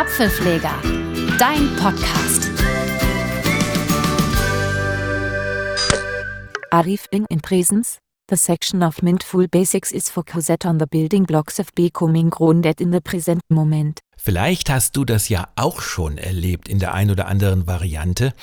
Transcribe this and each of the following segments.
Apfelpfleger, dein Podcast. Arif Bing in Presence. The section of Mindful Basics is focused on the building blocks of becoming grounded in the present moment. Vielleicht hast du das ja auch schon erlebt in der ein oder anderen Variante.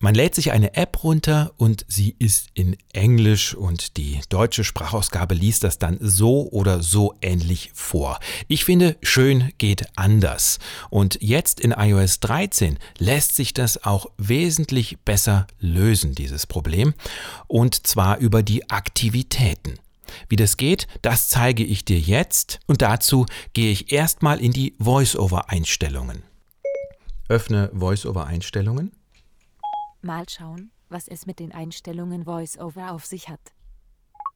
Man lädt sich eine App runter und sie ist in Englisch und die deutsche Sprachausgabe liest das dann so oder so ähnlich vor. Ich finde, schön geht anders. Und jetzt in iOS 13 lässt sich das auch wesentlich besser lösen, dieses Problem. Und zwar über die Aktivitäten. Wie das geht, das zeige ich dir jetzt und dazu gehe ich erstmal in die VoiceOver-Einstellungen. Öffne VoiceOver-Einstellungen. Mal schauen, was es mit den Einstellungen VoiceOver auf sich hat.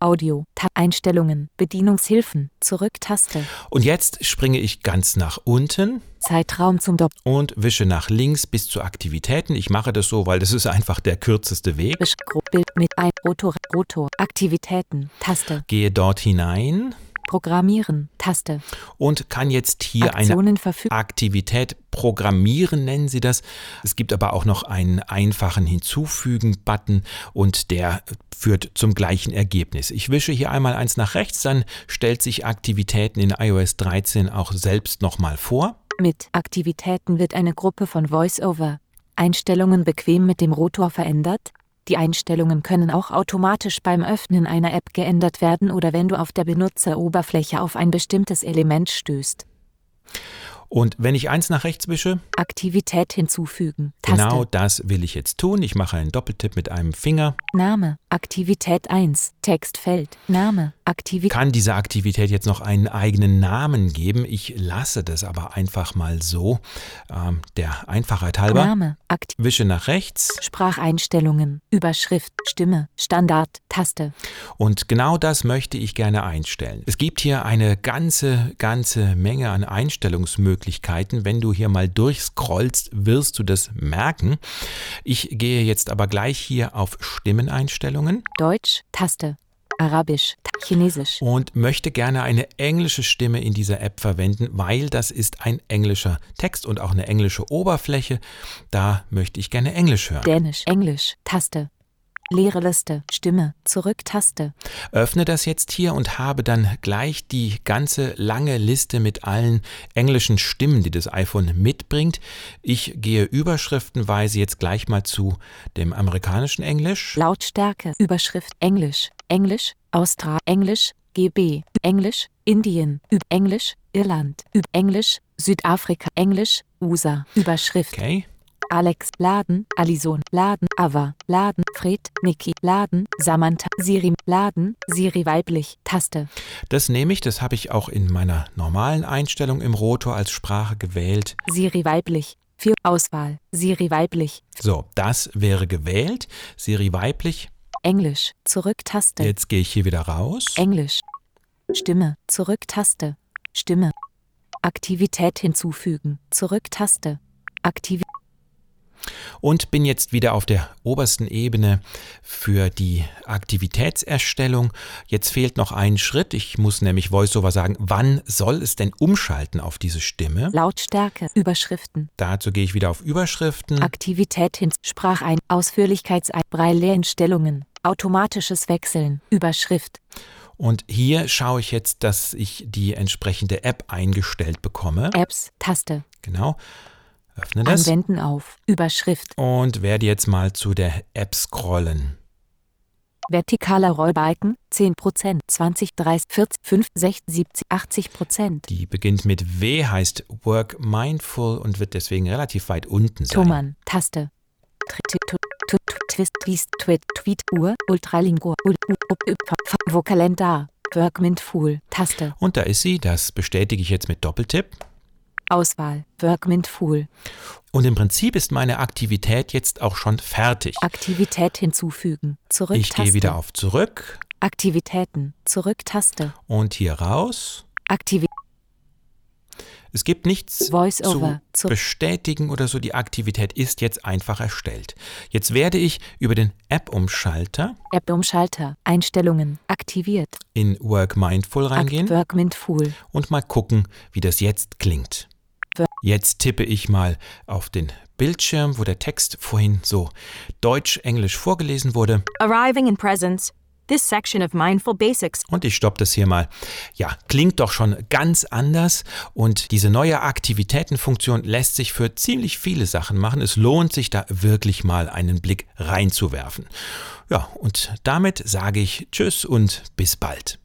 Audio, Tab Einstellungen, Bedienungshilfen, Zurücktaste. Und jetzt springe ich ganz nach unten. Zeitraum zum Dopp. Und wische nach links bis zu Aktivitäten. Ich mache das so, weil das ist einfach der kürzeste Weg. Wisch, Bild mit ein Rotor, Rotor, Aktivitäten, Taste. Gehe dort hinein. Programmieren, Taste. Und kann jetzt hier Aktionen eine Aktivität programmieren, nennen sie das. Es gibt aber auch noch einen einfachen Hinzufügen-Button und der führt zum gleichen Ergebnis. Ich wische hier einmal eins nach rechts, dann stellt sich Aktivitäten in iOS 13 auch selbst nochmal vor. Mit Aktivitäten wird eine Gruppe von VoiceOver Einstellungen bequem mit dem Rotor verändert, die Einstellungen können auch automatisch beim Öffnen einer App geändert werden oder wenn du auf der Benutzeroberfläche auf ein bestimmtes Element stößt. Und wenn ich eins nach rechts wische, Aktivität hinzufügen. Taste. Genau das will ich jetzt tun. Ich mache einen Doppeltipp mit einem Finger. Name, Aktivität 1, Textfeld, Name, Aktivität. Kann diese Aktivität jetzt noch einen eigenen Namen geben? Ich lasse das aber einfach mal so, ähm, der Einfachheit halber. Name, Aktiv Wische nach rechts. Spracheinstellungen, Überschrift, Stimme, Standard, Taste. Und genau das möchte ich gerne einstellen. Es gibt hier eine ganze, ganze Menge an Einstellungsmöglichkeiten Möglichkeiten. Wenn du hier mal durchscrollst, wirst du das merken. Ich gehe jetzt aber gleich hier auf Stimmeneinstellungen. Deutsch, Taste. Arabisch, Chinesisch. Und möchte gerne eine englische Stimme in dieser App verwenden, weil das ist ein englischer Text und auch eine englische Oberfläche. Da möchte ich gerne Englisch hören. Dänisch, Englisch, Taste. Leere Liste, Stimme, Zurück-Taste. Öffne das jetzt hier und habe dann gleich die ganze lange Liste mit allen englischen Stimmen, die das iPhone mitbringt. Ich gehe überschriftenweise jetzt gleich mal zu dem amerikanischen Englisch. Lautstärke, Überschrift, Englisch, Englisch, Austral, Englisch, GB, Englisch, Indien, Englisch, Irland, Englisch, Südafrika, Englisch, USA, Überschrift. Okay. Alex, Laden, Alison, Laden, Ava, Laden, Fred, Niki, Laden, Samantha, Siri, Laden, Siri weiblich, Taste. Das nehme ich, das habe ich auch in meiner normalen Einstellung im Rotor als Sprache gewählt. Siri weiblich, für Auswahl, Siri weiblich. So, das wäre gewählt. Siri weiblich. Englisch, Zurück-Taste. Jetzt gehe ich hier wieder raus. Englisch. Stimme, Zurück-Taste. Stimme. Aktivität hinzufügen, Zurück-Taste. Aktivität und bin jetzt wieder auf der obersten Ebene für die Aktivitätserstellung. Jetzt fehlt noch ein Schritt. Ich muss nämlich VoiceOver sagen, wann soll es denn umschalten auf diese Stimme? Lautstärke, Überschriften. Dazu gehe ich wieder auf Überschriften. Aktivität hin, Sprachein, Ausführlichkeitsein, Braille-Einstellungen, automatisches Wechseln, Überschrift. Und hier schaue ich jetzt, dass ich die entsprechende App eingestellt bekomme. Apps, Taste. Genau. Öffne das. Anwenden auf. Überschrift. Und werde jetzt mal zu der App scrollen. Vertikaler Rollbalken 10%, 20, 30, 40, 5, 60, 70, 80%. Die beginnt mit W, heißt Work Mindful und wird deswegen relativ weit unten sein. Thomann, Taste. Twist, Twist, Tweet, Tweet, Uhr, Ultralingur, Vokalendar, Work Mindful, Taste. Und da ist sie, das bestätige ich jetzt mit Doppeltipp. Auswahl, Workment Full. Und im Prinzip ist meine Aktivität jetzt auch schon fertig. Aktivität hinzufügen. Zurück. Ich gehe wieder auf Zurück. Aktivitäten. Zurück-Taste. Und hier raus. Aktivität. Es gibt nichts zu bestätigen oder so. Die Aktivität ist jetzt einfach erstellt. Jetzt werde ich über den App-Umschalter App-Umschalter Einstellungen aktiviert in Work Mindful reingehen Work Mindful und mal gucken, wie das jetzt klingt. Jetzt tippe ich mal auf den Bildschirm, wo der Text vorhin so deutsch-englisch vorgelesen wurde. Arriving in presence. This section of Mindful Basics. Und ich stoppe das hier mal. Ja, klingt doch schon ganz anders und diese neue Aktivitätenfunktion lässt sich für ziemlich viele Sachen machen. Es lohnt sich da wirklich mal einen Blick reinzuwerfen. Ja, und damit sage ich Tschüss und bis bald.